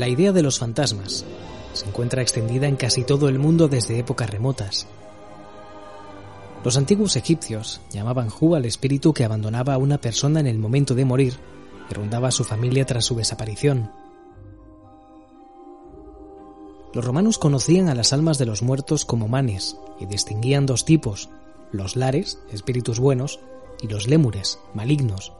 La idea de los fantasmas se encuentra extendida en casi todo el mundo desde épocas remotas. Los antiguos egipcios llamaban Hu al espíritu que abandonaba a una persona en el momento de morir y rondaba a su familia tras su desaparición. Los romanos conocían a las almas de los muertos como manes y distinguían dos tipos, los lares, espíritus buenos, y los lémures, malignos.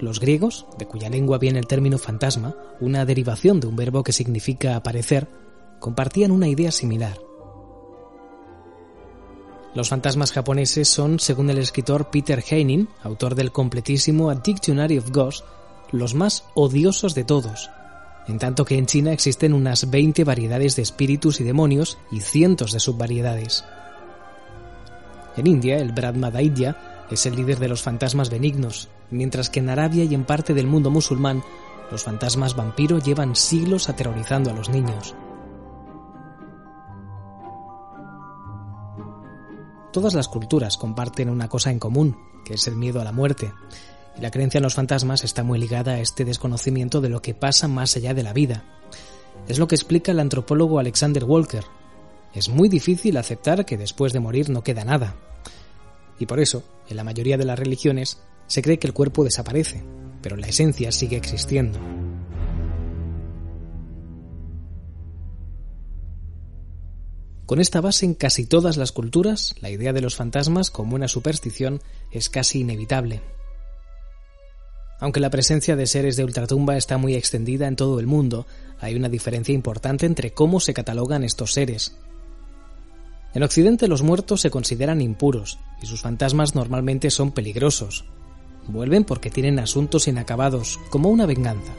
Los griegos, de cuya lengua viene el término fantasma, una derivación de un verbo que significa aparecer, compartían una idea similar. Los fantasmas japoneses son, según el escritor Peter Heining, autor del completísimo A Dictionary of Ghosts, los más odiosos de todos, en tanto que en China existen unas 20 variedades de espíritus y demonios y cientos de subvariedades. En India, el Brahmadaitya es el líder de los fantasmas benignos, mientras que en Arabia y en parte del mundo musulmán, los fantasmas vampiro llevan siglos aterrorizando a los niños. Todas las culturas comparten una cosa en común, que es el miedo a la muerte, y la creencia en los fantasmas está muy ligada a este desconocimiento de lo que pasa más allá de la vida. Es lo que explica el antropólogo Alexander Walker. Es muy difícil aceptar que después de morir no queda nada. Y por eso, en la mayoría de las religiones, se cree que el cuerpo desaparece, pero la esencia sigue existiendo. Con esta base en casi todas las culturas, la idea de los fantasmas como una superstición es casi inevitable. Aunque la presencia de seres de ultratumba está muy extendida en todo el mundo, hay una diferencia importante entre cómo se catalogan estos seres. En Occidente los muertos se consideran impuros y sus fantasmas normalmente son peligrosos. Vuelven porque tienen asuntos inacabados, como una venganza.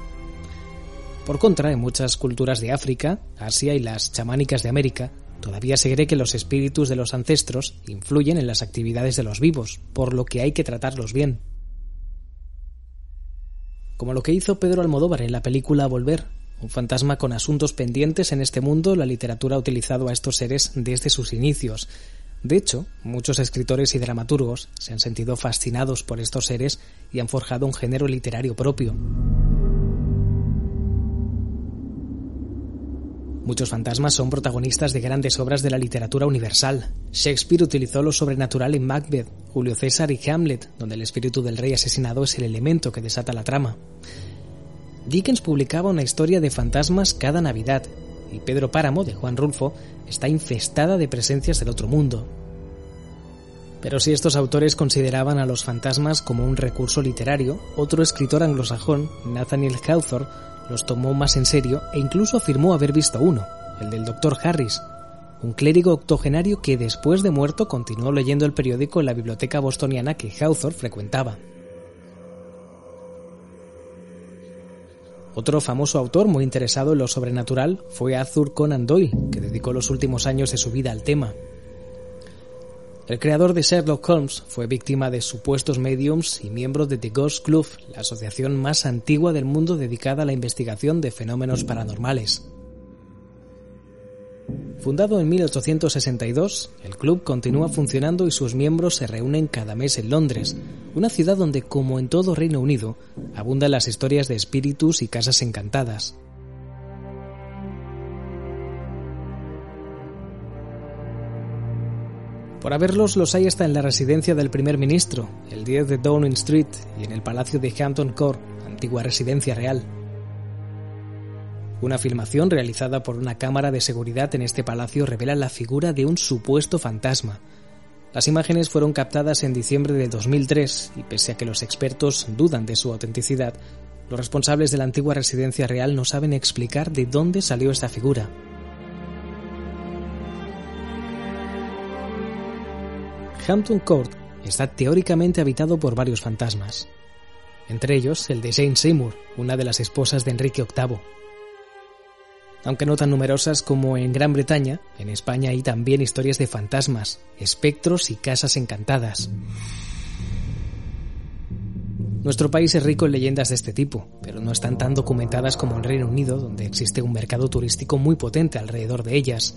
Por contra, en muchas culturas de África, Asia y las chamánicas de América, todavía se cree que los espíritus de los ancestros influyen en las actividades de los vivos, por lo que hay que tratarlos bien como lo que hizo Pedro Almodóvar en la película Volver. Un fantasma con asuntos pendientes en este mundo, la literatura ha utilizado a estos seres desde sus inicios. De hecho, muchos escritores y dramaturgos se han sentido fascinados por estos seres y han forjado un género literario propio. Muchos fantasmas son protagonistas de grandes obras de la literatura universal. Shakespeare utilizó lo sobrenatural en Macbeth, Julio César y Hamlet, donde el espíritu del rey asesinado es el elemento que desata la trama. Dickens publicaba una historia de fantasmas cada Navidad, y Pedro Páramo, de Juan Rulfo, está infestada de presencias del otro mundo. Pero si estos autores consideraban a los fantasmas como un recurso literario, otro escritor anglosajón, Nathaniel Hawthorne, los tomó más en serio e incluso afirmó haber visto uno, el del Dr. Harris, un clérigo octogenario que después de muerto continuó leyendo el periódico en la biblioteca bostoniana que Hawthorne frecuentaba. Otro famoso autor muy interesado en lo sobrenatural fue Arthur Conan Doyle, que dedicó los últimos años de su vida al tema. El creador de Sherlock Holmes fue víctima de supuestos mediums y miembro de The Ghost Club, la asociación más antigua del mundo dedicada a la investigación de fenómenos paranormales. Fundado en 1862, el club continúa funcionando y sus miembros se reúnen cada mes en Londres, una ciudad donde, como en todo Reino Unido, abundan las historias de espíritus y casas encantadas. Por haberlos, los hay hasta en la residencia del primer ministro, el 10 de Downing Street, y en el palacio de Hampton Court, antigua residencia real. Una filmación realizada por una cámara de seguridad en este palacio revela la figura de un supuesto fantasma. Las imágenes fueron captadas en diciembre de 2003 y pese a que los expertos dudan de su autenticidad, los responsables de la antigua residencia real no saben explicar de dónde salió esta figura. Hampton Court está teóricamente habitado por varios fantasmas, entre ellos el de Jane Seymour, una de las esposas de Enrique VIII. Aunque no tan numerosas como en Gran Bretaña, en España hay también historias de fantasmas, espectros y casas encantadas. Nuestro país es rico en leyendas de este tipo, pero no están tan documentadas como en Reino Unido, donde existe un mercado turístico muy potente alrededor de ellas,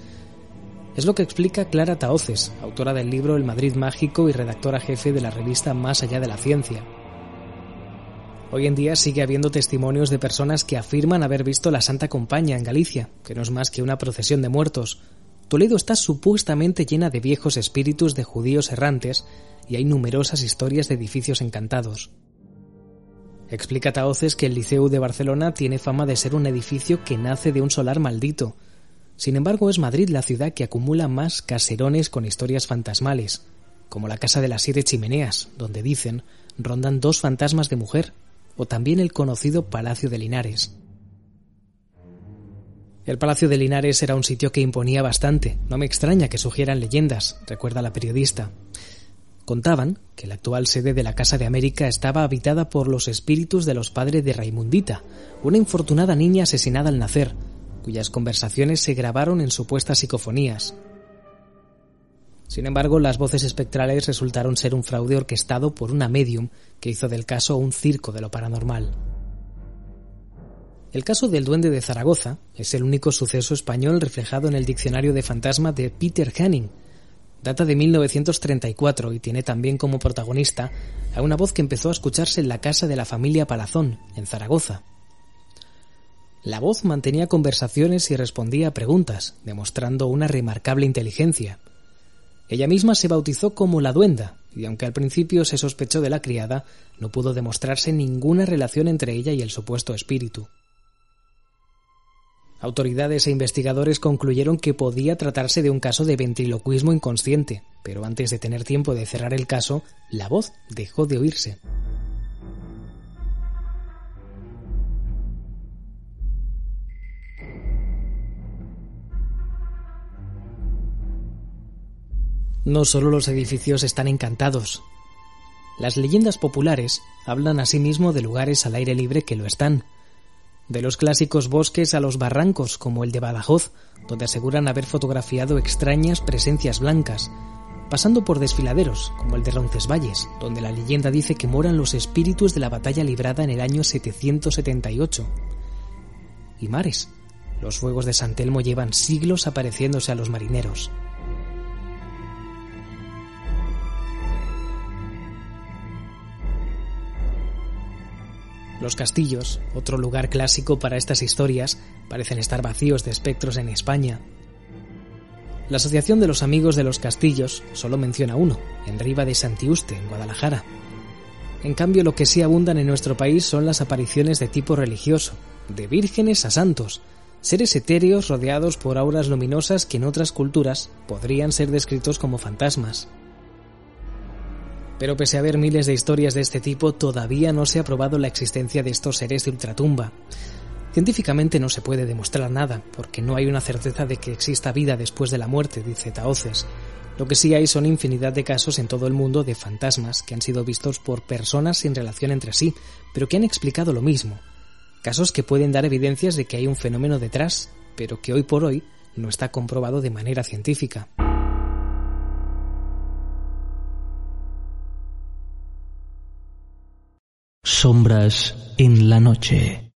es lo que explica Clara Taoces, autora del libro El Madrid Mágico y redactora jefe de la revista Más allá de la ciencia. Hoy en día sigue habiendo testimonios de personas que afirman haber visto la Santa Compaña en Galicia, que no es más que una procesión de muertos. Toledo está supuestamente llena de viejos espíritus de judíos errantes y hay numerosas historias de edificios encantados. Explica Taoces que el Liceu de Barcelona tiene fama de ser un edificio que nace de un solar maldito. Sin embargo, es Madrid la ciudad que acumula más caserones con historias fantasmales, como la Casa de las Siete Chimeneas, donde dicen rondan dos fantasmas de mujer, o también el conocido Palacio de Linares. El Palacio de Linares era un sitio que imponía bastante, no me extraña que sugieran leyendas, recuerda la periodista. Contaban que la actual sede de la Casa de América estaba habitada por los espíritus de los padres de Raimundita, una infortunada niña asesinada al nacer, cuyas conversaciones se grabaron en supuestas psicofonías. Sin embargo, las voces espectrales resultaron ser un fraude orquestado por una medium que hizo del caso un circo de lo paranormal. El caso del duende de Zaragoza es el único suceso español reflejado en el diccionario de fantasma de Peter Hanning, Data de 1934 y tiene también como protagonista a una voz que empezó a escucharse en la casa de la familia Palazón, en Zaragoza. La voz mantenía conversaciones y respondía a preguntas, demostrando una remarcable inteligencia. Ella misma se bautizó como la duenda, y aunque al principio se sospechó de la criada, no pudo demostrarse ninguna relación entre ella y el supuesto espíritu. Autoridades e investigadores concluyeron que podía tratarse de un caso de ventriloquismo inconsciente, pero antes de tener tiempo de cerrar el caso, la voz dejó de oírse. No solo los edificios están encantados. Las leyendas populares hablan asimismo de lugares al aire libre que lo están, de los clásicos bosques a los barrancos, como el de Badajoz, donde aseguran haber fotografiado extrañas presencias blancas, pasando por desfiladeros, como el de Roncesvalles, donde la leyenda dice que moran los espíritus de la batalla librada en el año 778. Y mares. Los fuegos de San Telmo llevan siglos apareciéndose a los marineros. Los castillos, otro lugar clásico para estas historias, parecen estar vacíos de espectros en España. La Asociación de los Amigos de los Castillos solo menciona uno, en Riva de Santiuste, en Guadalajara. En cambio, lo que sí abundan en nuestro país son las apariciones de tipo religioso, de vírgenes a santos, seres etéreos rodeados por auras luminosas que en otras culturas podrían ser descritos como fantasmas. Pero pese a haber miles de historias de este tipo, todavía no se ha probado la existencia de estos seres de ultratumba. Científicamente no se puede demostrar nada, porque no hay una certeza de que exista vida después de la muerte, dice Taoces. Lo que sí hay son infinidad de casos en todo el mundo de fantasmas que han sido vistos por personas sin relación entre sí, pero que han explicado lo mismo. Casos que pueden dar evidencias de que hay un fenómeno detrás, pero que hoy por hoy no está comprobado de manera científica. Sombras en la noche.